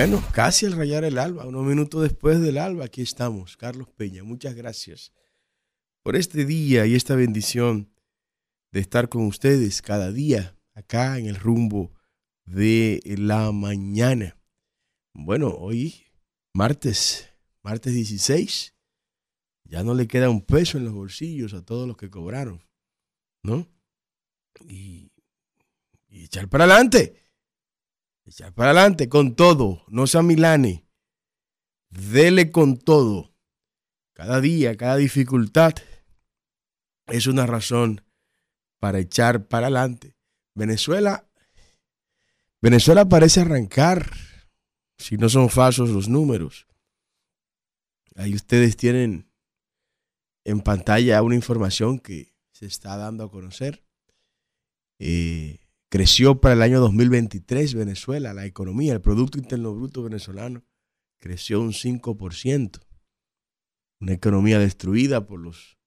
Bueno, casi al rayar el alba, unos minutos después del alba, aquí estamos. Carlos Peña, muchas gracias por este día y esta bendición de estar con ustedes cada día acá en el rumbo de la mañana. Bueno, hoy martes, martes 16, ya no le queda un peso en los bolsillos a todos los que cobraron, ¿no? Y, y echar para adelante, echar para adelante con todo, no sea Milani, dele con todo. Cada día, cada dificultad es una razón para echar para adelante. Venezuela, Venezuela parece arrancar, si no son falsos los números. Ahí ustedes tienen en pantalla una información que se está dando a conocer. Eh, creció para el año 2023 Venezuela, la economía, el Producto Interno Bruto venezolano creció un 5%. Una economía destruida por los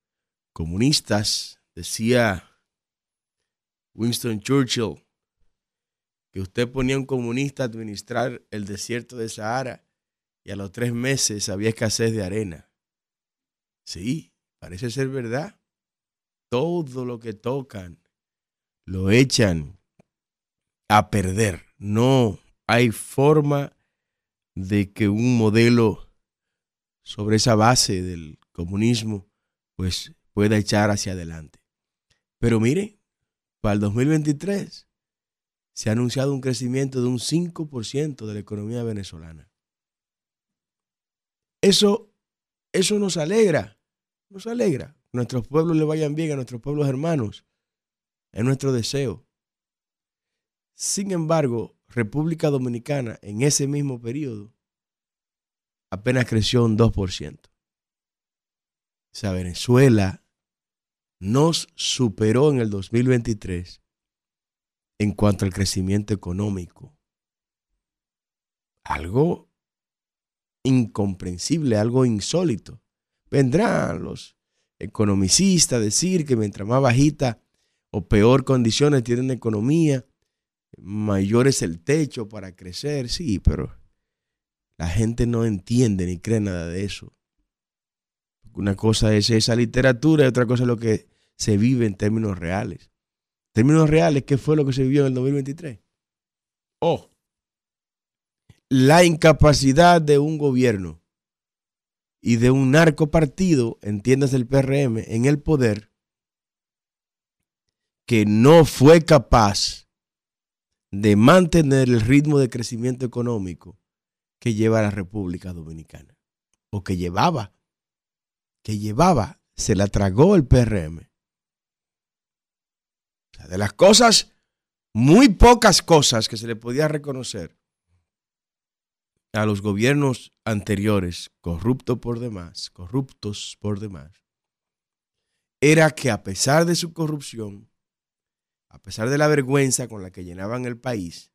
comunistas, decía Winston Churchill, que usted ponía a un comunista a administrar el desierto de Sahara y a los tres meses había escasez de arena. Sí, parece ser verdad. Todo lo que tocan lo echan a perder. No hay forma de que un modelo sobre esa base del comunismo pues pueda echar hacia adelante. Pero mire, para el 2023 se ha anunciado un crecimiento de un 5% de la economía venezolana. Eso, eso nos alegra, nos alegra. Nuestros pueblos le vayan bien a nuestros pueblos hermanos. Es nuestro deseo. Sin embargo, República Dominicana en ese mismo periodo apenas creció un 2%. O sea, Venezuela nos superó en el 2023 en cuanto al crecimiento económico. Algo incomprensible, algo insólito. Vendrán los economicistas a decir que mientras más bajita o peor condiciones tienen la economía, mayor es el techo para crecer. Sí, pero la gente no entiende ni cree nada de eso. Una cosa es esa literatura y otra cosa es lo que se vive en términos reales. Términos reales, ¿qué fue lo que se vivió en el 2023? Oh, la incapacidad de un gobierno y de un narcopartido, entiendas el PRM, en el poder, que no fue capaz de mantener el ritmo de crecimiento económico que lleva la República Dominicana, o que llevaba, que llevaba, se la tragó el PRM de las cosas, muy pocas cosas que se le podía reconocer a los gobiernos anteriores, corruptos por demás, corruptos por demás, era que a pesar de su corrupción, a pesar de la vergüenza con la que llenaban el país,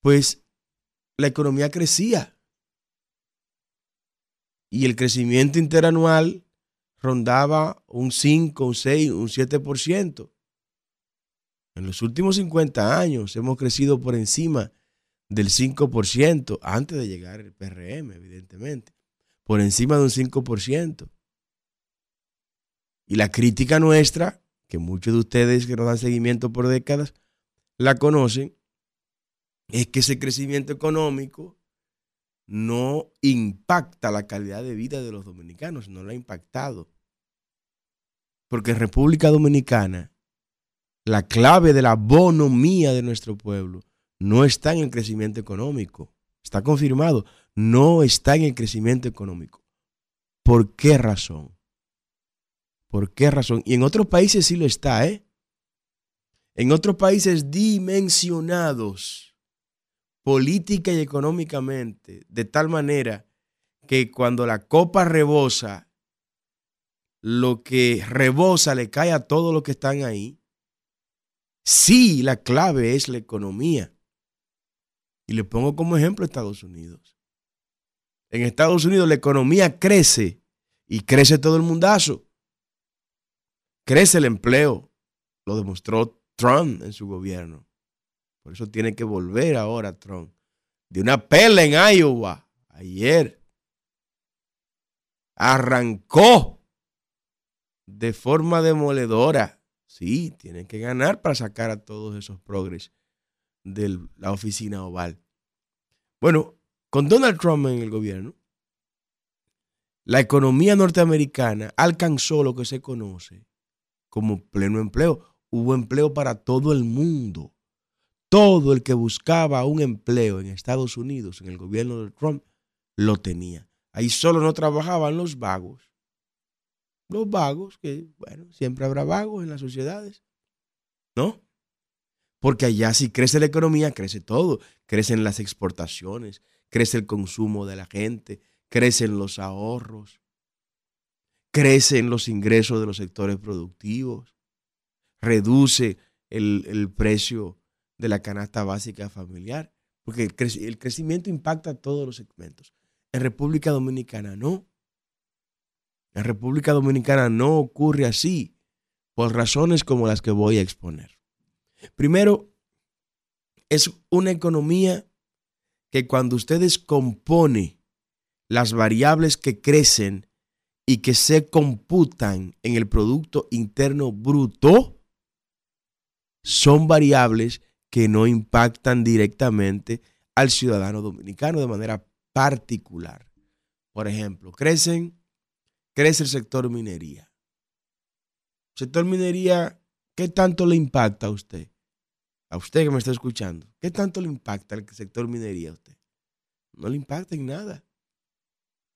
pues la economía crecía. Y el crecimiento interanual rondaba un 5, un 6, un 7%. En los últimos 50 años hemos crecido por encima del 5%, antes de llegar el PRM, evidentemente, por encima de un 5%. Y la crítica nuestra, que muchos de ustedes que nos dan seguimiento por décadas la conocen, es que ese crecimiento económico no impacta la calidad de vida de los dominicanos, no lo ha impactado. Porque en República Dominicana la clave de la bonomía de nuestro pueblo no está en el crecimiento económico. Está confirmado. No está en el crecimiento económico. ¿Por qué razón? ¿Por qué razón? Y en otros países sí lo está, ¿eh? En otros países dimensionados política y económicamente, de tal manera que cuando la copa rebosa, lo que rebosa le cae a todos los que están ahí. Sí, la clave es la economía. Y le pongo como ejemplo Estados Unidos. En Estados Unidos la economía crece y crece todo el mundazo. Crece el empleo. Lo demostró Trump en su gobierno. Por eso tiene que volver ahora Trump. de una pela en Iowa ayer. Arrancó de forma demoledora. Sí, tienen que ganar para sacar a todos esos progres de la oficina oval. Bueno, con Donald Trump en el gobierno, la economía norteamericana alcanzó lo que se conoce como pleno empleo. Hubo empleo para todo el mundo. Todo el que buscaba un empleo en Estados Unidos, en el gobierno de Trump, lo tenía. Ahí solo no trabajaban los vagos. Los vagos, que bueno, siempre habrá vagos en las sociedades. ¿No? Porque allá si crece la economía, crece todo. Crecen las exportaciones, crece el consumo de la gente, crecen los ahorros, crecen los ingresos de los sectores productivos, reduce el, precio de la canasta básica familiar, porque el, el crecimiento impacta a todos los segmentos. En República Dominicana no. En República Dominicana no ocurre así, por razones como las que voy a exponer. Primero, es una economía que cuando ustedes compone las variables que crecen y que se computan en el Producto Interno Bruto son variables que no impactan directamente al ciudadano dominicano de manera particular. Por ejemplo, crecen, crece el sector minería. sector minería, ¿qué tanto le impacta a usted? A usted que me está escuchando, ¿qué tanto le impacta el sector minería a usted? No le impacta en nada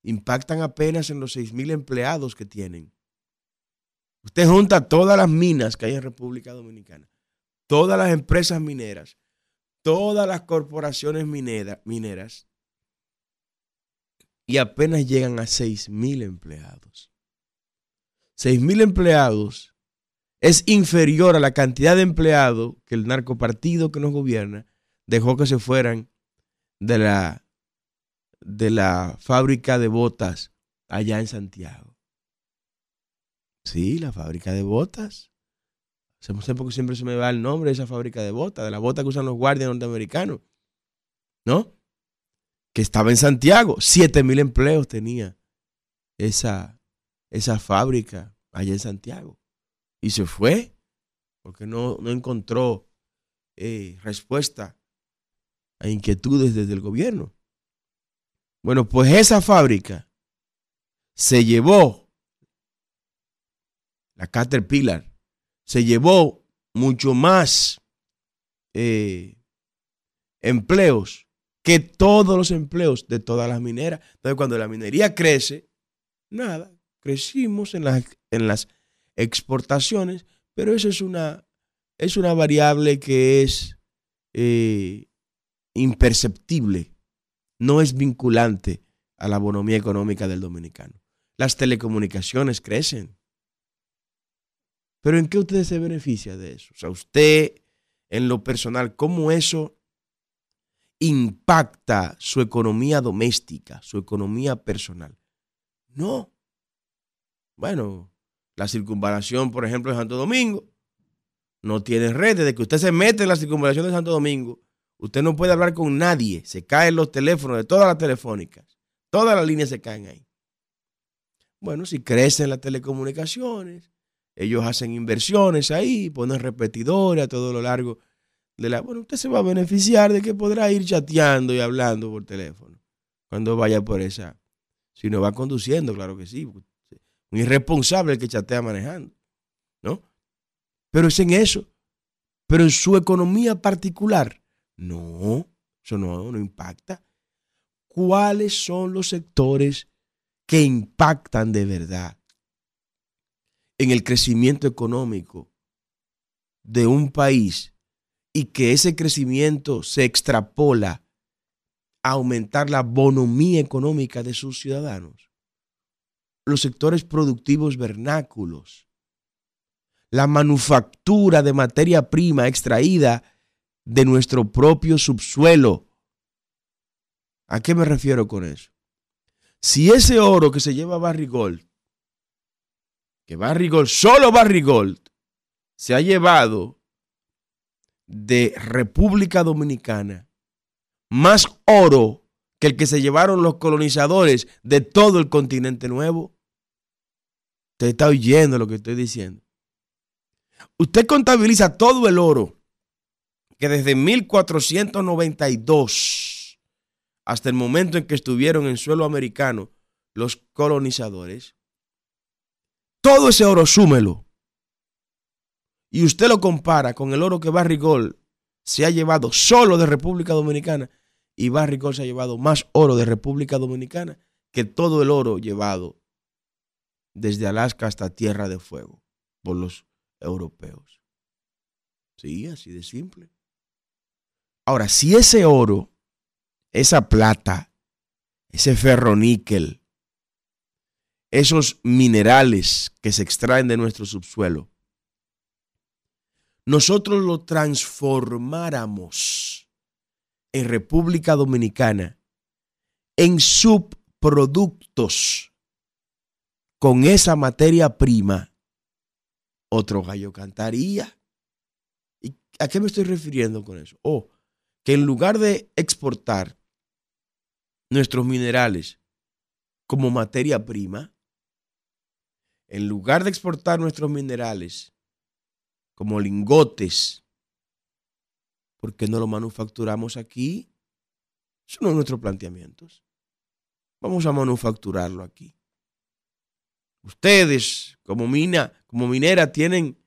impactan apenas en los 6.000 empleados que tienen. Usted junta todas las minas que hay en República Dominicana, todas las empresas mineras, todas las corporaciones mineras, y apenas llegan a 6.000 empleados. 6.000 empleados es inferior a la cantidad de empleados que el narcopartido que nos gobierna dejó que se fueran de la de la fábrica de botas allá en Santiago. Sí, la fábrica de botas. No siempre se me va el nombre de esa fábrica de botas, de la bota que usan los guardias norteamericanos. ¿No? Que estaba en Santiago. Siete mil empleos tenía esa, esa fábrica allá en Santiago. Y se fue porque no, no encontró eh, respuesta a inquietudes desde el gobierno. Bueno, pues esa fábrica se llevó, la Caterpillar, se llevó mucho más eh, empleos que todos los empleos de todas las mineras. Entonces, cuando la minería crece, nada, crecimos en las, en las exportaciones, pero eso es una, es una variable que es eh, imperceptible no es vinculante a la bonomía económica del dominicano. Las telecomunicaciones crecen. Pero ¿en qué usted se beneficia de eso? O sea, usted en lo personal, ¿cómo eso impacta su economía doméstica, su economía personal? No. Bueno, la circunvalación, por ejemplo, de Santo Domingo, no tiene red. Desde que usted se mete en la circunvalación de Santo Domingo, Usted no puede hablar con nadie. Se caen los teléfonos de todas las telefónicas. Todas las líneas se caen ahí. Bueno, si crecen las telecomunicaciones, ellos hacen inversiones ahí, ponen repetidores a todo lo largo de la... Bueno, usted se va a beneficiar de que podrá ir chateando y hablando por teléfono cuando vaya por esa... Si no va conduciendo, claro que sí. Un irresponsable el que chatea manejando, ¿no? Pero es en eso. Pero en su economía particular, no, eso no, no impacta. ¿Cuáles son los sectores que impactan de verdad en el crecimiento económico de un país y que ese crecimiento se extrapola a aumentar la bonomía económica de sus ciudadanos? Los sectores productivos vernáculos, la manufactura de materia prima extraída de nuestro propio subsuelo. ¿A qué me refiero con eso? Si ese oro que se lleva Barry Gold, que Barry Gold, solo Barry Gold, se ha llevado de República Dominicana más oro que el que se llevaron los colonizadores de todo el continente nuevo. Usted está oyendo lo que estoy diciendo. Usted contabiliza todo el oro que desde 1492 hasta el momento en que estuvieron en suelo americano los colonizadores, todo ese oro súmelo y usted lo compara con el oro que Barrigol se ha llevado solo de República Dominicana y Barrigol se ha llevado más oro de República Dominicana que todo el oro llevado desde Alaska hasta Tierra de Fuego por los europeos. Sí, así de simple. Ahora, si ese oro, esa plata, ese ferroníquel, esos minerales que se extraen de nuestro subsuelo, nosotros lo transformáramos en República Dominicana en subproductos con esa materia prima, otro gallo cantaría. ¿Y a qué me estoy refiriendo con eso? Oh, que en lugar de exportar nuestros minerales como materia prima, en lugar de exportar nuestros minerales como lingotes, ¿por qué no lo manufacturamos aquí? Eso no es nuestro planteamiento. Vamos a manufacturarlo aquí. Ustedes, como mina, como minera, tienen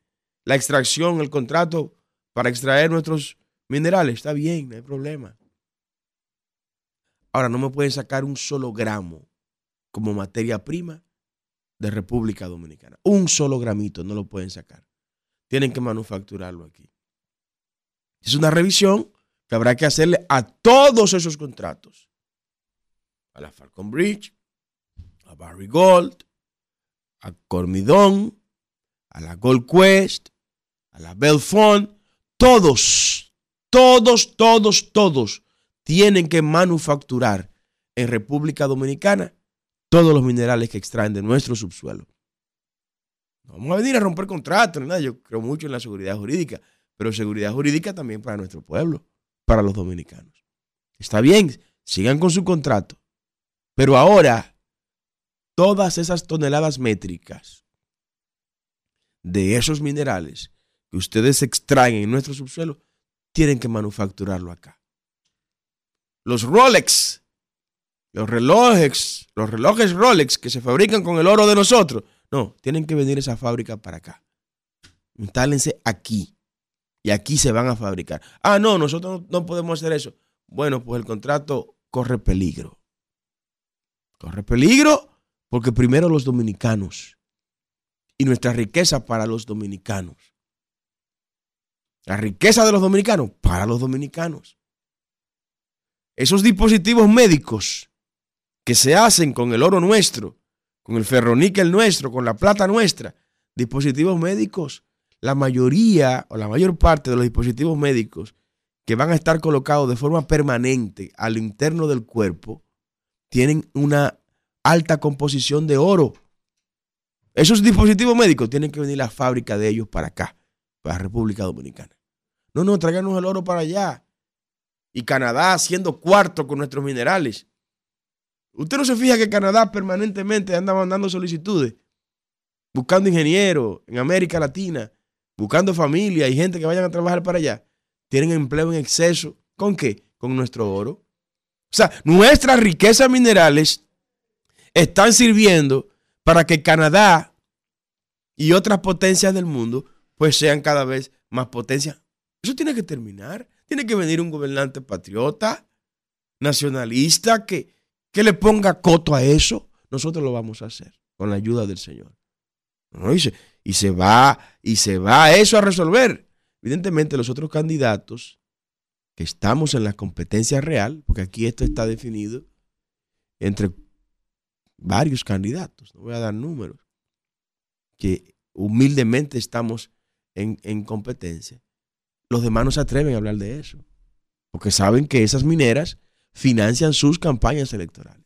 la extracción, el contrato para extraer nuestros minerales. Está bien, no hay problema. Ahora no me pueden sacar un solo gramo como materia prima de República Dominicana. Un solo gramito no lo pueden sacar tienen que manufacturarlo aquí. Es una revisión que habrá que hacerle a todos esos contratos. A la Falcon Bridge, a Barry Gold, a Cormidón, a la Gold Quest, a la Belfont, todos, todos, todos, todos tienen que manufacturar en República Dominicana todos los minerales que extraen de nuestro subsuelo vamos a venir a romper contratos, nada. Yo creo mucho en la seguridad jurídica, pero seguridad jurídica también para nuestro pueblo, para los dominicanos. Está bien, sigan con su contrato. Pero ahora, todas esas toneladas métricas de esos minerales que ustedes extraen en nuestro subsuelo, tienen que manufacturarlo acá. Los Rolex, los relojes, los relojes Rolex que se fabrican con el oro de nosotros, no, tienen que venir esa fábrica para acá. Instálense aquí. Y aquí se van a fabricar. Ah, no, nosotros no podemos hacer eso. Bueno, pues el contrato corre peligro. Corre peligro porque primero los dominicanos y nuestra riqueza para los dominicanos. La riqueza de los dominicanos para los dominicanos. Esos dispositivos médicos que se hacen con el oro nuestro con el ferroníquel nuestro, con la plata nuestra, dispositivos médicos, la mayoría o la mayor parte de los dispositivos médicos que van a estar colocados de forma permanente al interno del cuerpo, tienen una alta composición de oro. Esos dispositivos médicos tienen que venir la fábrica de ellos para acá, para la República Dominicana. No, no, tráiganos el oro para allá. Y Canadá haciendo cuarto con nuestros minerales. Usted no se fija que Canadá permanentemente anda mandando solicitudes, buscando ingenieros en América Latina, buscando familia y gente que vayan a trabajar para allá. Tienen empleo en exceso. ¿Con qué? Con nuestro oro. O sea, nuestras riquezas minerales están sirviendo para que Canadá y otras potencias del mundo pues sean cada vez más potencias. Eso tiene que terminar. Tiene que venir un gobernante patriota, nacionalista, que, que le ponga coto a eso, nosotros lo vamos a hacer con la ayuda del Señor. Y, se, va, y se va eso a resolver. Evidentemente, los otros candidatos que estamos en la competencia real, porque aquí esto está definido entre varios candidatos, no voy a dar números, que humildemente estamos en, en competencia. Los demás no se atreven a hablar de eso, porque saben que esas mineras financian sus campañas electorales.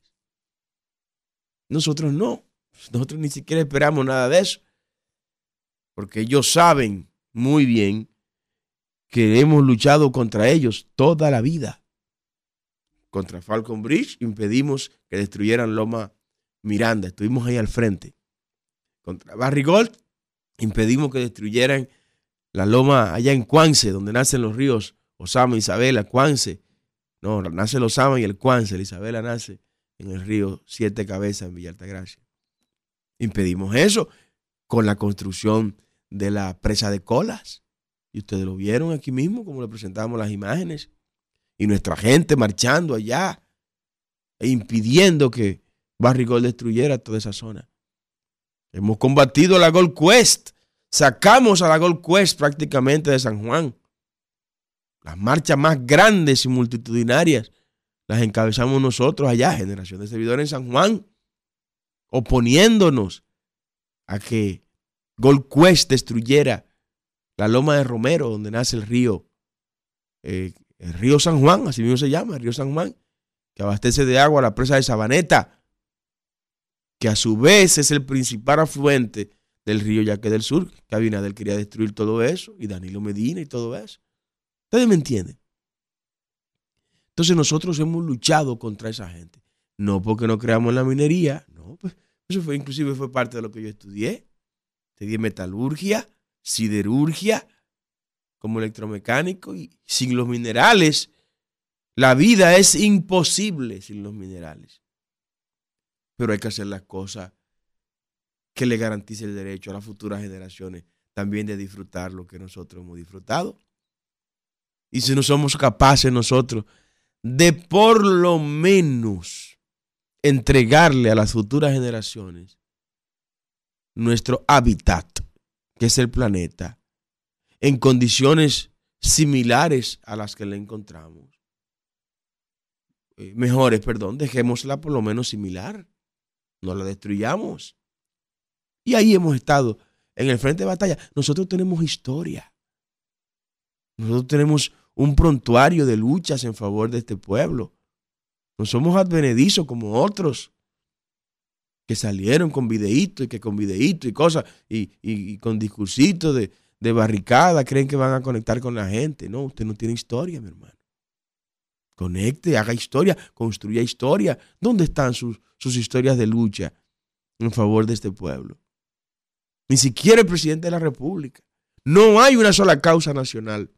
Nosotros no. Nosotros ni siquiera esperamos nada de eso. Porque ellos saben muy bien que hemos luchado contra ellos toda la vida. contra Falcon Bridge, impedimos que destruyeran Loma Miranda, estuvimos ahí al frente. Contra Barrigold, impedimos que destruyeran la loma allá en Cuance, donde nacen los ríos Osama, Isabela, Cuance. No, nace el Osama y el Cuance, la Isabela nace en el río Siete Cabezas, en Villa Altagracia. Impedimos eso con la construcción de la presa de colas. Y ustedes lo vieron aquí mismo, como le presentamos las imágenes. Y nuestra gente marchando allá e impidiendo que Barrigol destruyera toda esa zona. Hemos combatido la Gold Quest. Sacamos a la Gold Quest prácticamente de San Juan. Las marchas más grandes y multitudinarias las encabezamos nosotros allá, generación de servidores en San Juan, oponiéndonos a que Gold Quest destruyera la loma de Romero, donde nace el río, eh, el río San Juan, así mismo se llama, el río San Juan, que abastece de agua a la presa de Sabaneta, que a su vez es el principal afluente del río Yaque del Sur, que Abinader quería destruir todo eso, y Danilo Medina y todo eso. Ustedes me entienden. Entonces nosotros hemos luchado contra esa gente. No porque no creamos en la minería, no, pues eso fue inclusive fue parte de lo que yo estudié. Estudié metalurgia, siderurgia, como electromecánico y sin los minerales la vida es imposible sin los minerales. Pero hay que hacer las cosas que le garantice el derecho a las futuras generaciones también de disfrutar lo que nosotros hemos disfrutado. Y si no somos capaces nosotros de por lo menos entregarle a las futuras generaciones nuestro hábitat, que es el planeta, en condiciones similares a las que le encontramos. Eh, mejores, perdón, dejémosla por lo menos similar. No la destruyamos. Y ahí hemos estado en el frente de batalla. Nosotros tenemos historia. Nosotros tenemos un prontuario de luchas en favor de este pueblo. No somos advenedizos como otros que salieron con videíto y que con videíto y cosas y, con discursitos de, barricada creen que van a conectar con la gente. No, usted no tiene historia, mi hermano. Conecte, haga historia, construya historia. ¿Dónde están sus historias de lucha en favor de este pueblo? Ni siquiera el presidente de la República. No hay una sola causa nacional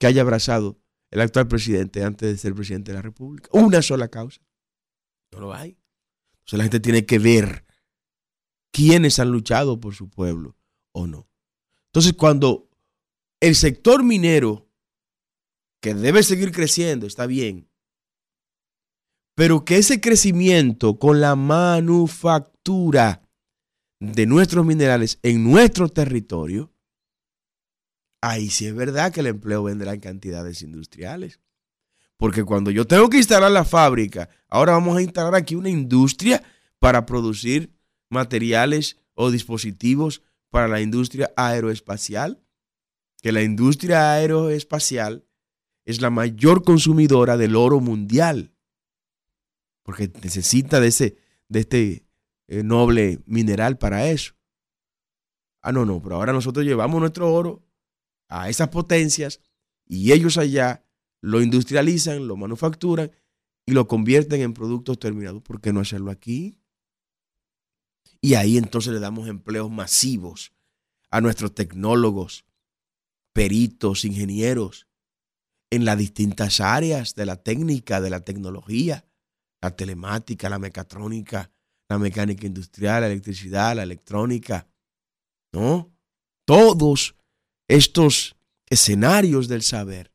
que haya abrazado el actual presidente antes de ser presidente de la República. Una sola causa. No lo hay. Entonces la gente tiene que ver quiénes han luchado por su pueblo o no. Entonces cuando el sector minero, que debe seguir creciendo, está bien, pero que ese crecimiento con la manufactura de nuestros minerales en nuestro territorio ahí sí es verdad que el empleo vendrá en cantidades industriales. Porque cuando yo tengo que instalar la fábrica, ahora vamos a instalar aquí una industria para producir materiales o dispositivos para la industria aeroespacial, que la industria aeroespacial es la mayor consumidora del oro mundial, porque necesita de, ese, de este eh, noble mineral para eso. Ah, no, no, pero ahora nosotros llevamos nuestro oro a esas potencias y ellos allá lo industrializan, lo manufacturan y lo convierten en productos terminados. ¿Por qué no hacerlo aquí? Y ahí entonces le damos empleos masivos a nuestros tecnólogos, peritos, ingenieros, en las distintas áreas de la técnica, de la tecnología, la telemática, la mecatrónica, la mecánica industrial, la electricidad, la electrónica, ¿no? Todos estos escenarios del saber,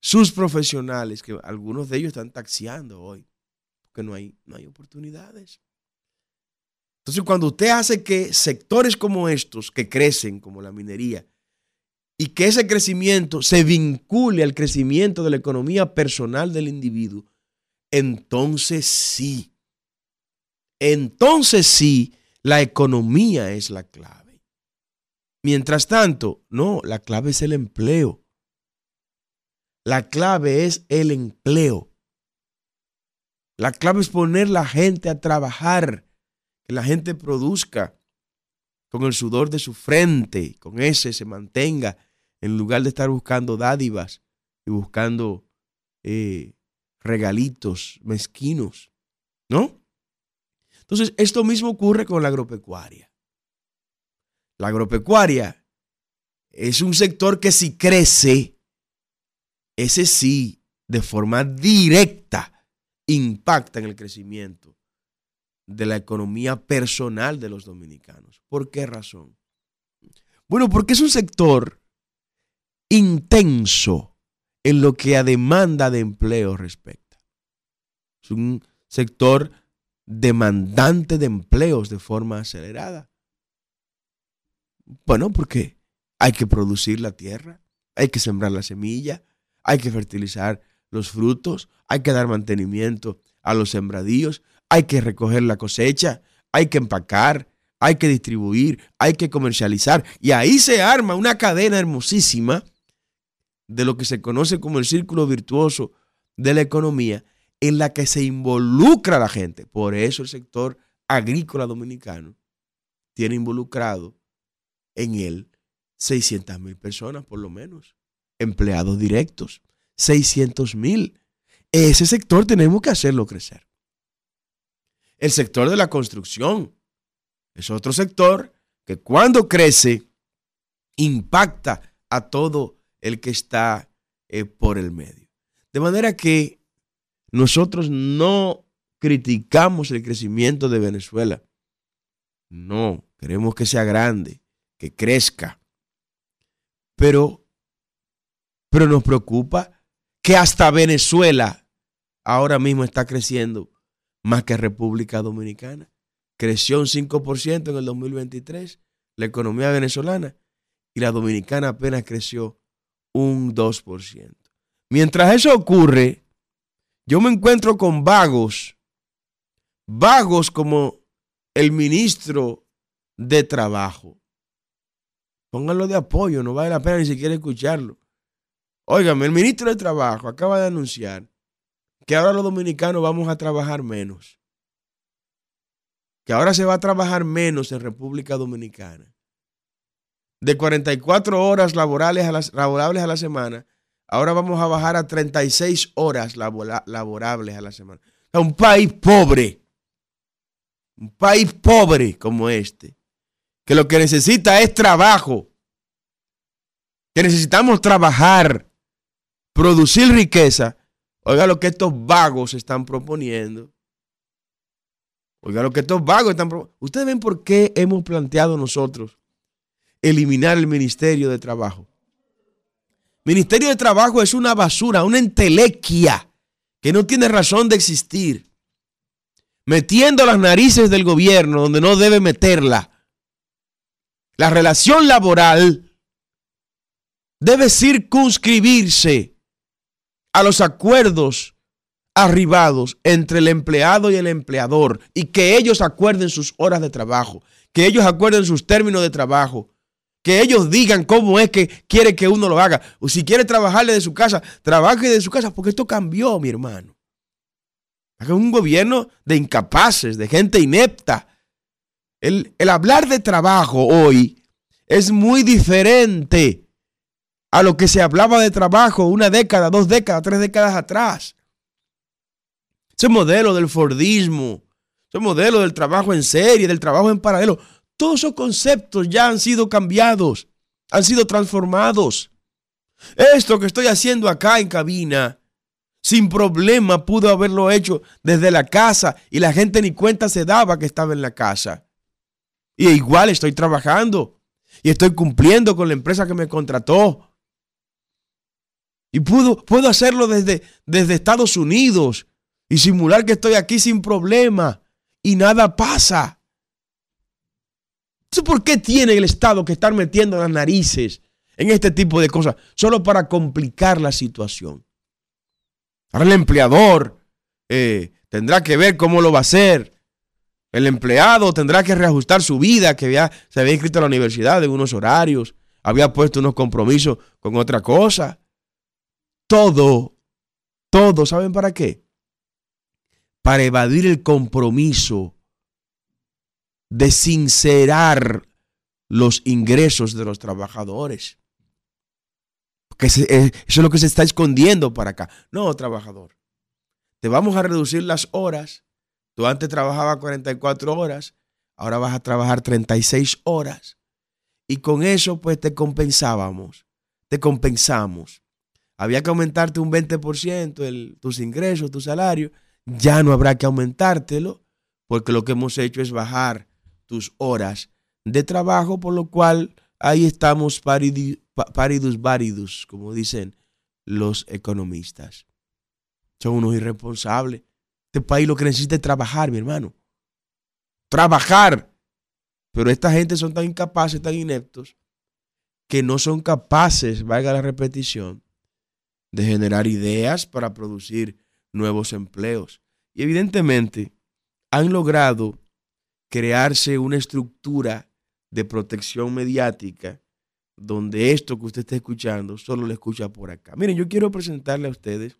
sus profesionales, que algunos de ellos están taxiando hoy, porque no hay, no hay oportunidades. Entonces, cuando usted hace que sectores como estos, que crecen, como la minería, y que ese crecimiento se vincule al crecimiento de la economía personal del individuo, entonces sí, entonces sí, la economía es la clave. Mientras tanto, no, la clave es el empleo. La clave es el empleo. La clave es poner la gente a trabajar, que la gente produzca con el sudor de su frente, con ese se mantenga, en lugar de estar buscando dádivas y buscando eh, regalitos mezquinos, ¿no? Entonces, esto mismo ocurre con la agropecuaria. La agropecuaria es un sector que si crece, ese sí, de forma directa, impacta en el crecimiento de la economía personal de los dominicanos. ¿Por qué razón? Bueno, porque es un sector intenso en lo que a demanda de empleo respecta. Es un sector demandante de empleos de forma acelerada. Bueno, porque hay que producir la tierra, hay que sembrar la semilla, hay que fertilizar los frutos, hay que dar mantenimiento a los sembradíos, hay que recoger la cosecha, hay que empacar, hay que distribuir, hay que comercializar. Y ahí se arma una cadena hermosísima de lo que se conoce como el círculo virtuoso de la economía, en la que se involucra la gente. Por eso el sector agrícola dominicano tiene involucrado en él 600 mil personas por lo menos, empleados directos, 600 mil. Ese sector tenemos que hacerlo crecer. El sector de la construcción es otro sector que cuando crece impacta a todo el que está eh, por el medio. De manera que nosotros no criticamos el crecimiento de Venezuela. No, queremos que sea grande, que crezca. Pero, pero nos preocupa que hasta Venezuela ahora mismo está creciendo más que República Dominicana. Creció un 5% en el 2023 la economía venezolana y la dominicana apenas creció un 2%. Mientras eso ocurre, yo me encuentro con vagos, vagos como el ministro de Trabajo. Pónganlo de apoyo, no vale la pena ni siquiera escucharlo. Óigame, el ministro de Trabajo acaba de anunciar que ahora los dominicanos vamos a trabajar menos. Que ahora se va a trabajar menos en República Dominicana. De 44 horas laborales a, laborables a la semana Ahora vamos a bajar a 36 horas laborables a la semana. un país pobre, un país pobre como este, que lo que necesita es trabajo, que necesitamos trabajar, producir riqueza. Oiga lo que estos vagos están proponiendo. Oiga lo que estos vagos están proponiendo. Ustedes ven por qué hemos planteado nosotros eliminar el Ministerio de Trabajo. Ministerio de Trabajo es una basura, una entelequia que no tiene razón de existir. Metiendo las narices del gobierno donde no debe meterla. La relación laboral debe circunscribirse a los acuerdos arribados entre el empleado y el empleador y que ellos acuerden sus horas de trabajo, que ellos acuerden sus términos de trabajo, que ellos digan cómo es que quiere que uno lo haga. O si quiere trabajarle de su casa, trabaje de su casa, porque esto cambió, mi hermano. Es un gobierno de incapaces, de gente inepta. El, el hablar de trabajo hoy es muy diferente a lo que se hablaba de trabajo una década, dos décadas, tres décadas atrás. Ese modelo del Fordismo, ese modelo del trabajo en serie, del trabajo en paralelo, todos esos conceptos ya han sido cambiados, han sido transformados. Esto que estoy haciendo acá en cabina, sin problema pudo haberlo hecho desde la casa y la gente ni cuenta se daba que estaba en la casa. Y igual estoy trabajando y estoy cumpliendo con la empresa que me contrató. Y puedo, puedo hacerlo desde, desde Estados Unidos y simular que estoy aquí sin problema y nada pasa. ¿Por qué tiene el Estado que estar metiendo las narices en este tipo de cosas? Solo para complicar la situación. Ahora el empleador eh, tendrá que ver cómo lo va a hacer. El empleado tendrá que reajustar su vida, que ya se había inscrito a la universidad en unos horarios, había puesto unos compromisos con otra cosa. Todo, todo, ¿saben para qué? Para evadir el compromiso de sincerar los ingresos de los trabajadores. Porque eh, eso es lo que se está escondiendo para acá. No, trabajador. te vamos a reducir las horas. Tú antes trabajabas 44 horas, ahora vas a trabajar 36 horas. Y con eso, pues te compensábamos, te compensamos. Había que aumentarte un 20% el, tus ingresos, tu salario. Ya no habrá que aumentártelo, porque lo que hemos hecho es bajar tus horas de trabajo, por lo cual ahí estamos paridus varidus, como dicen los economistas. Son unos irresponsables. Este país lo que necesita es trabajar, mi hermano. Trabajar. Pero esta gente son tan incapaces, tan ineptos, que no son capaces, valga la repetición, de generar ideas para producir nuevos empleos. Y evidentemente han logrado crearse una estructura de protección mediática donde esto que usted está escuchando solo lo escucha por acá. Miren, yo quiero presentarle a ustedes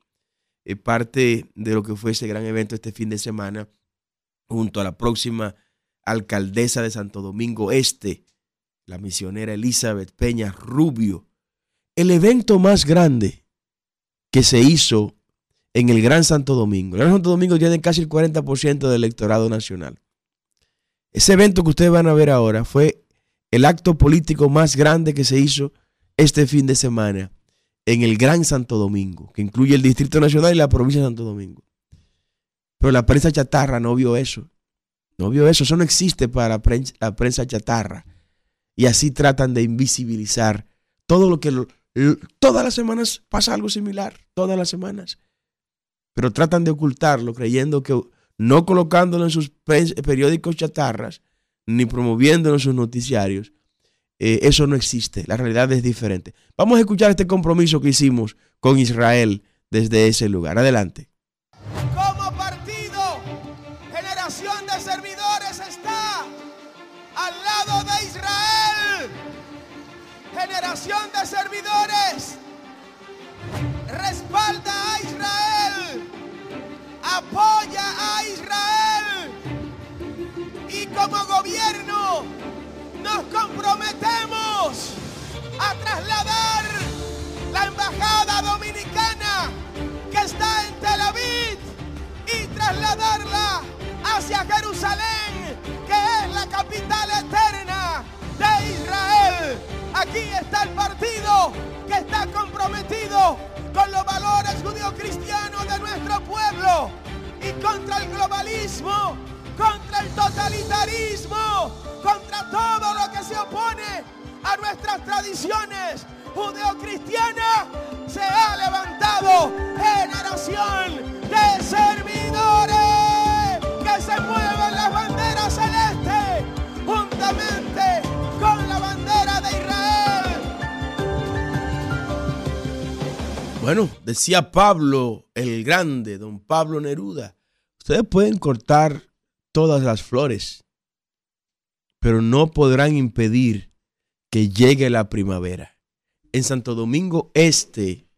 eh, parte de lo que fue ese gran evento este fin de semana junto a la próxima alcaldesa de Santo Domingo Este, la misionera Elizabeth Peña Rubio. El evento más grande que se hizo en el Gran Santo Domingo. El Gran Santo Domingo tiene casi el 40% del electorado nacional. Ese evento que ustedes van a ver ahora fue el acto político más grande que se hizo este fin de semana en el Gran Santo Domingo, que incluye el Distrito Nacional y la provincia de Santo Domingo. Pero la prensa chatarra no vio eso. No vio eso. Eso no existe para la prensa, chatarra. Y así tratan de invisibilizar todo lo que... todas las semanas pasa algo similar. Todas las semanas. Pero tratan de ocultarlo creyendo que no colocándolo en sus periódicos chatarras, ni promoviéndolo en sus noticiarios, eh, eso no existe. La realidad es diferente. Vamos a escuchar este compromiso que hicimos con Israel desde ese lugar. Adelante. Como partido, generación de servidores está al lado de Israel. Generación de servidores respalda a Israel, apoya a Israel y como gobierno nos comprometemos a trasladar la embajada dominicana que está en Tel Aviv y trasladarla hacia Jerusalén, que es la capital eterna de Israel. Aquí está el partido que está comprometido con los valores judio-cristianos de nuestro pueblo y contra el globalismo, contra el totalitarismo, contra todo lo que se opone a nuestras tradiciones judeocristianas. Se ha levantado generación de servidores que se mueven las banderas celestes juntamente con la bandera de Israel. Bueno, decía Pablo el Grande, don Pablo Neruda, ustedes pueden cortar todas las flores, pero no podrán impedir que llegue la primavera. En Santo Domingo Este,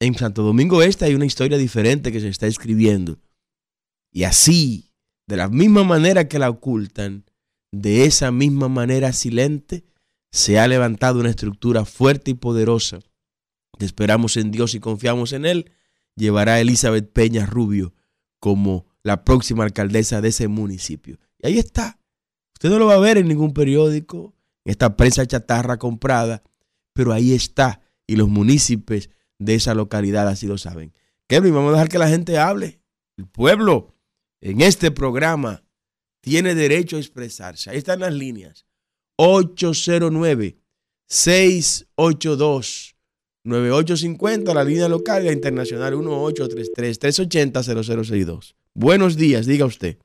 en Santo Domingo Este hay una historia diferente que se está escribiendo. Y así, de la misma manera que la ocultan, de esa misma manera silente, se ha levantado una estructura fuerte y poderosa esperamos en Dios y confiamos en Él, llevará a Elizabeth Peña Rubio como la próxima alcaldesa de ese municipio. Y ahí está. Usted no lo va a ver en ningún periódico, en esta prensa chatarra comprada, pero ahí está. Y los municipios de esa localidad así lo saben. Kevin, vamos a dejar que la gente hable. El pueblo en este programa tiene derecho a expresarse. Ahí están las líneas. 809 682 9850, la línea local y la internacional 1833-380-0062. Buenos días, diga usted.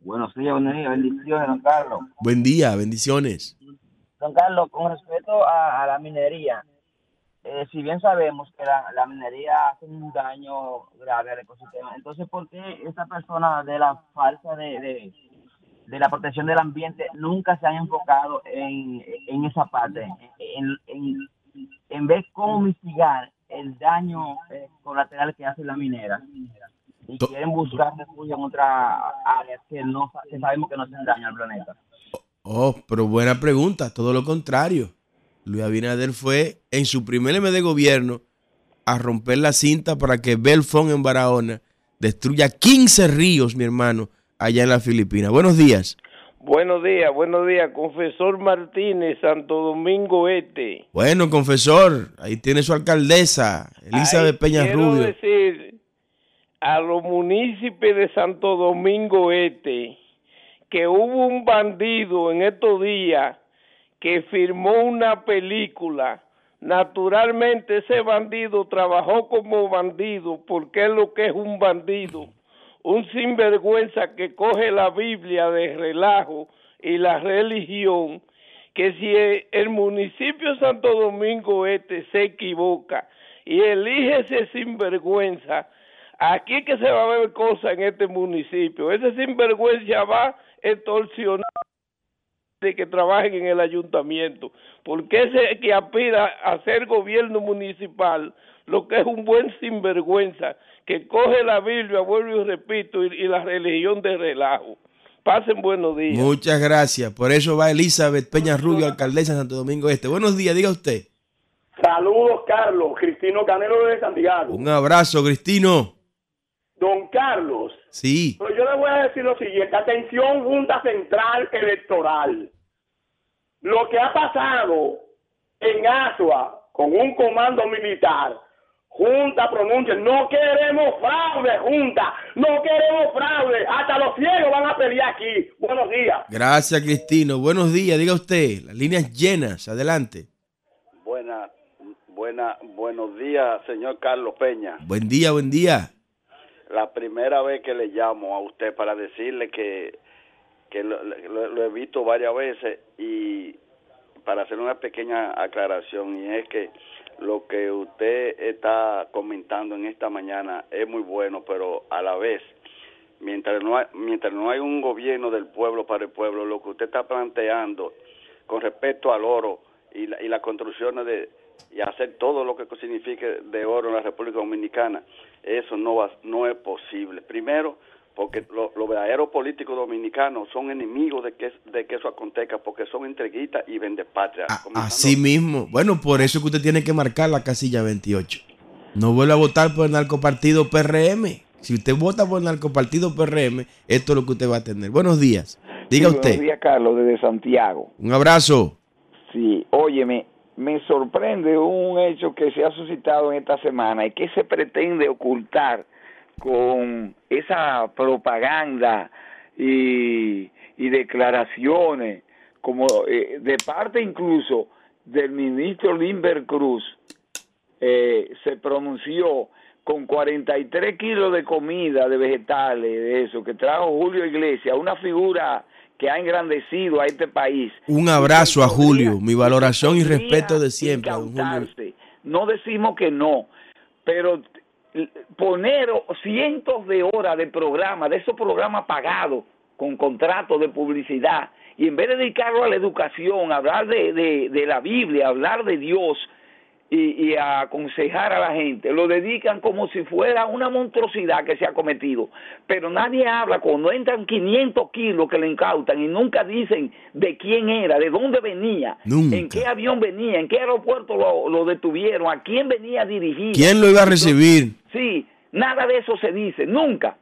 Buenos días, buenos días, bendiciones, don Carlos. Buen día, bendiciones. Don Carlos, con respecto a, la minería, eh, si bien sabemos que la, minería hace un daño grave al ecosistema, entonces, ¿por qué esta persona de la falsa de, de, la protección del ambiente nunca se han enfocado en, en esa parte, en, en en vez de cómo mitigar el daño eh, colateral que hace la minera y quieren buscar refugio en otras áreas que no sabemos que no hacen daño al planeta. Oh, pero buena pregunta, todo lo contrario. Luis Abinader fue en su primer mes de gobierno a romper la cinta para que Belfont en Barahona destruya 15 ríos, mi hermano, allá en la Filipina. Buenos días. Buenos días, buenos días, confesor Martínez, Santo Domingo Este. Bueno, confesor, ahí tiene su alcaldesa, Elizabeth Peña quiero Rubio. decir a los municipios de Santo Domingo Este que hubo un bandido en estos días que firmó una película. Naturalmente ese bandido trabajó como bandido porque es lo que es un bandido un sinvergüenza que coge la Biblia de relajo y la religión, que si el municipio Santo Domingo Este se equivoca y elige ese sinvergüenza, aquí que se va a ver cosas en este municipio. Ese sinvergüenza va extorsionar de que trabajen en el ayuntamiento, porque ese que aspira a ser gobierno municipal, lo que es un buen sinvergüenza, que coge la Biblia, vuelvo y repito, y, la religión de relajo. Pasen buenos días. Muchas gracias. Por eso va Elizabeth Peña Rubio, alcaldesa de Santo Domingo Este. Buenos días, diga usted. Saludos, Carlos. Cristino Canelo de Santiago. Un abrazo, Cristino. Don Carlos. Sí. Pero yo le voy a decir lo siguiente. Atención, Junta Central Electoral. Lo que ha pasado en Asua con un comando militar Junta pronuncia, no queremos fraude, Junta, no queremos fraude, hasta los ciegos van a pelear aquí. Buenos días. Gracias, Cristino. Buenos días, diga usted, las líneas llenas, adelante. Buena, buena, buenos días, señor Carlos Peña. Buen día, buen día. La primera vez que le llamo a usted para decirle que, que lo, lo he visto varias veces y para hacer una pequeña aclaración y es que lo que usted está comentando en esta mañana es muy bueno, pero a la vez, mientras no hay, mientras no hay un gobierno del pueblo para el pueblo, lo que usted está planteando con respecto al oro y, la, y las construcciones de y hacer todo lo que signifique de oro en la República Dominicana, eso no va, no es posible. Primero, porque los verdaderos políticos dominicanos son enemigos de que, de que eso acontezca, porque son entreguitas y vendepatria. Así mismo. Bueno, por eso que usted tiene que marcar la casilla 28. No vuelva a votar por el narcopartido PRM. Si usted vota por el narcopartido PRM, esto es lo que usted va a tener. Buenos días. Diga usted. Buenos días, Carlos, desde Santiago. Un abrazo. Sí, óyeme, me sorprende un hecho que se ha suscitado en esta semana y que se pretende ocultar con esa propaganda y, declaraciones, como eh, de parte incluso del ministro Limber Cruz, eh, se pronunció con 43 kilos de comida, de vegetales, de eso, que trajo Julio Iglesias, una figura que ha engrandecido a este país. Un abrazo a Julio, mi valoración y respeto de siempre. No decimos que no, pero poner cientos de horas de programa, de esos programas pagados con contratos de publicidad, y en vez de dedicarlo a la educación, hablar de, la Biblia, hablar de Dios, y, a aconsejar a la gente. Lo dedican como si fuera una monstruosidad que se ha cometido. Pero nadie habla cuando entran 500 kilos que le incautan y nunca dicen de quién era, de dónde venía, en qué avión venía, en qué aeropuerto lo, lo detuvieron, a quién venía dirigido. ¿Quién lo iba a recibir? Sí, nada de eso se dice, nunca.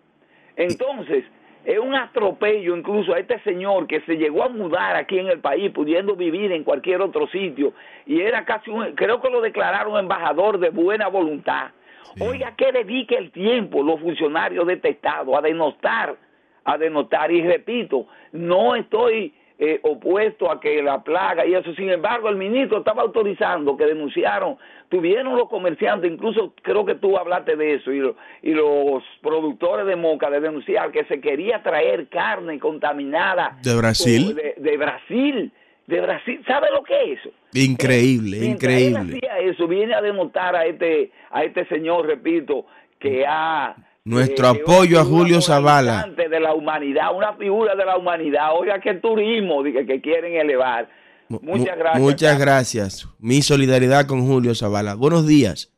Entonces, es un atropello incluso a este señor que se llegó a mudar aquí en el país pudiendo vivir en cualquier otro sitio. Y era casi un, creo que lo declararon embajador de buena voluntad. Oiga, que dedique el tiempo los funcionarios de este Estado a denostar, a denotar. Y repito, no estoy eh, opuesto a que la plaga y eso. Sin embargo, el ministro estaba autorizando que denunciaron, tuvieron los comerciantes, incluso creo que tú hablaste de eso, y, y los productores de moca de denunciar que se quería traer carne contaminada. ¿De Brasil? De, Brasil. De Brasil, ¿sabe lo que es eso? Increíble, eh, increíble. Él hacía eso, viene a denotar a este, a este señor, repito, que ha nuestro eh, apoyo a Julio Zavala. De la humanidad, una figura de la humanidad. Oiga, qué turismo que quieren elevar. Muchas gracias. Muchas gracias. Mi solidaridad con Julio Zavala. Buenos días.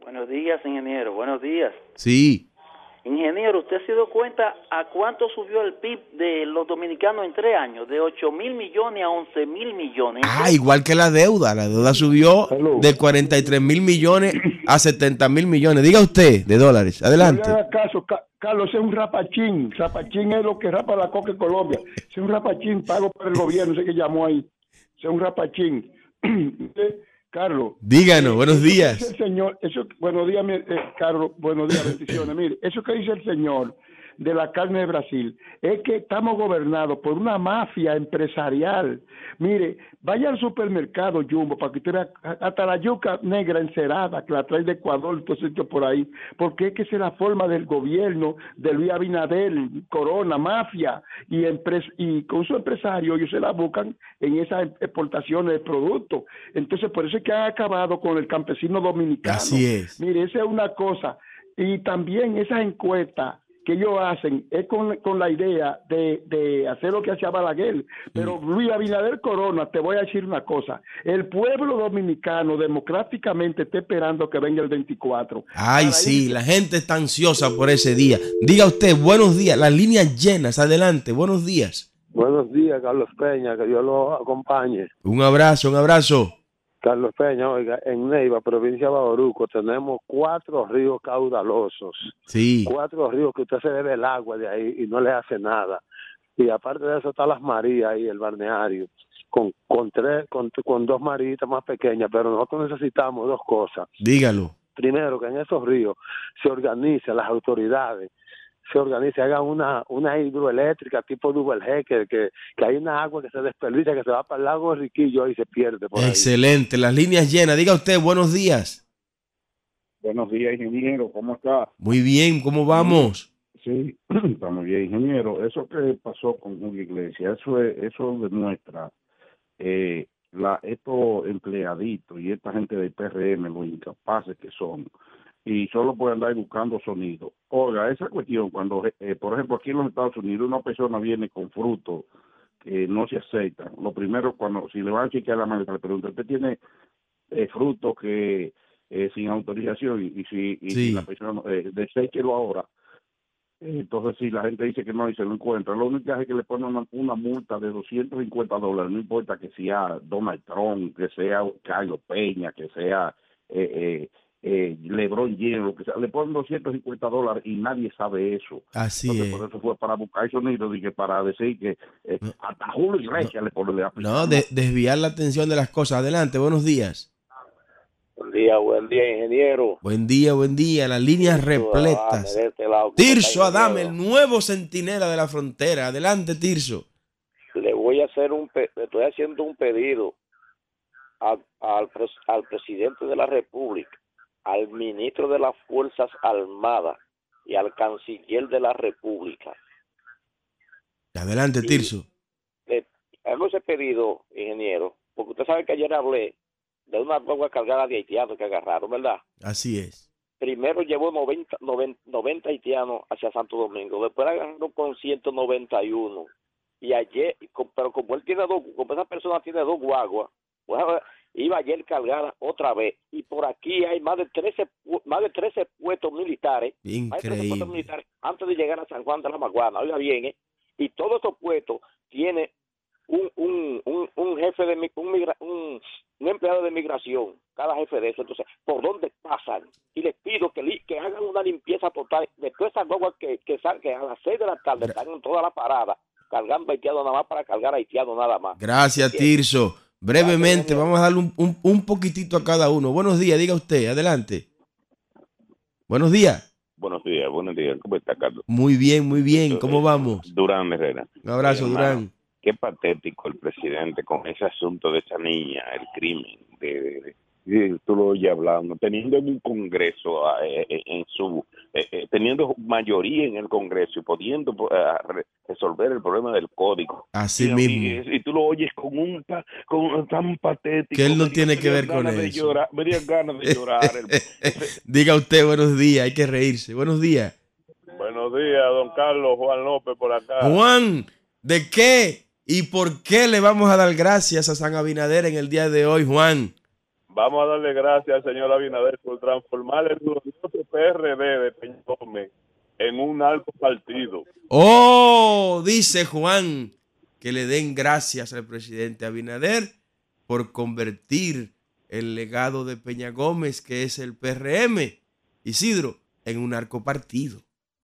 Buenos días, ingeniero. Buenos días. Sí. Ingeniero, ¿usted se dio cuenta a cuánto subió el PIB de los dominicanos en tres años? De 8 mil millones a 11 mil millones. Ah, igual que la deuda. La deuda subió de 43 mil millones a 70 mil millones. Diga usted, de dólares. Adelante. No le haga caso, Ca- Carlos, es un rapachín. Rapachín es lo que rapa la coca en Colombia. Es un rapachín pago por el gobierno, sé que llamó ahí. Es un rapachín. Eh, Carlos. Díganos, buenos eso que días. el señor, eso, buenos días, eh, Carlos, buenos días, bendiciones. Mire, eso que dice el señor de la carne de Brasil es que estamos gobernados por una mafia empresarial. Mire, vaya al supermercado Jumbo para que usted vea hasta la yuca negra encerada que la trae de Ecuador, todo sitio por ahí, porque es que esa es la forma del gobierno de Luis Abinader, Corona, mafia y, empres- y con su empresario ellos se la buscan en esas exportaciones de productos. Entonces, por eso es que han acabado con el campesino dominicano. Así es. Mire, esa es una cosa. Y también esas encuestas que ellos hacen es con, con la idea de, de hacer lo que hacía Balaguer. Pero Luis Abinader Corona, te voy a decir una cosa. El pueblo dominicano democráticamente está esperando que venga el 24. Ay, sí, la gente está ansiosa por ese día. Diga usted, buenos días. Las líneas llenas, adelante, buenos días. Buenos días, Carlos Peña, que Dios lo acompañe. Un abrazo, un abrazo. Carlos Peña, oiga, en Neiva, provincia de Bauruco, tenemos cuatro ríos caudalosos. Sí. Cuatro ríos que usted se bebe el agua de ahí y no le hace nada. Y aparte de eso está las Marías ahí, el balneario, con, con, tres, con, con dos maritas más pequeñas, pero nosotros necesitamos dos cosas. Dígalo. Primero, que en esos ríos se organicen las autoridades, se organice, hagan una, una hidroeléctrica tipo G, que, que, que hay una agua que se desperdicia, que se va para el lago de Riquillo y se pierde por ahí. Excelente, las líneas llenas. Diga usted, buenos días. Buenos días, ingeniero. ¿Cómo está? Muy bien, ¿cómo vamos? Sí, está muy bien, ingeniero. Eso que pasó con Julio Iglesias, eso, es- eso demuestra eh, la, estos empleaditos y esta gente del PRM, lo incapaces que son, y solo pueden andar buscando sonido. Oiga, esa cuestión, cuando, eh, por ejemplo, aquí en los Estados Unidos una persona viene con fruto que no se acepta, lo primero, cuando si le van a chequear la maleta, le preguntan, ¿usted tiene eh, fruto que eh, sin autorización? Y, y si, y si Sí. la persona, eh, deséchelo ahora. Entonces, si la gente dice que no y se lo encuentra, lo único que es que le ponen una, una multa de 250 dólares, no importa que sea Donald Trump, que sea Carlos Peña, que sea eh, eh, eh, LeBron James, lo que sea, le ponen 250 dólares y nadie sabe eso. Así Entonces, es. por eso fue para buscar sonido y que para decir que eh, hasta Julio Iglesias le pone la No, de- desviar la atención de las cosas. Adelante, buenos días. Buen día, buen día, ingeniero. Buen día, buen día. Las líneas repletas. De este lado, ¿cómo Tirso Adame, el nuevo centinela de la frontera. Adelante, Tirso. Le voy a hacer un, pe- le estoy haciendo un pedido al, al presidente de la República, al ministro de las Fuerzas Armadas y al canciller de la República. Adelante, Tirso. Le ese pedido, ingeniero, porque usted sabe que ayer hablé de una guagua cargada de haitianos que agarraron, ¿verdad? Así es. primero llevó 90, 90, 90 haitianos hacia Santo Domingo, después agarraron con 191. Y ayer, pero como él tiene dos, como esa persona tiene dos guaguas, pues iba ayer cargada otra vez. Y por aquí hay más de 13, pu- más de 13 puestos militares. Hay 13 puestos Increíble. militares antes de llegar a San Juan de la Maguana. Oiga bien, ¿eh? Y todos estos puestos tiene un, un, un, un jefe de un, migra- un, un empleado de migración, cada jefe de eso. Entonces, ¿por dónde pasan? Y les pido que, li- que hagan una limpieza total de todas esas guaguas que, que, que a las 6 de la tarde están en toda la parada, cargando haitianos nada más para cargar haitianos nada más. Gracias, Tirso. Brevemente, vamos a darle un, un- un poquitito a cada uno. Buenos días, diga usted. Adelante. Buenos días. Buenos días, buenos días. ¿Cómo está, Carlos? Muy bien, muy bien. ¿Cómo vamos? Durán Herrera. Un abrazo, Durán. Qué patético el presidente con ese asunto de esa niña, el crimen. De, de- de- de- tú lo oyes hablando, teniendo un Congreso ah, eh, eh, en su. eh, teniendo mayoría en el Congreso y pudiendo ah, re- resolver el problema del código. Así y, mismo. Y, y tú lo oyes con un con tan patético. Que él no tiene que ver con eso. llorar, me dieron ganas de llorar. Diga usted buenos días, hay que reírse. Buenos días. Buenos días, don Carlos Juan López por acá. Juan, ¿de qué y por qué le vamos a dar gracias a San Abinader en el día de hoy, Juan? Vamos a darle gracias al señor Abinader por transformar el glorioso PRD de Peñome en un narco partido. Oh, dice Juan, que le den gracias al presidente Abinader por convertir el legado de Peña Gómez, que es el PRM, Isidro, en un narcopartido.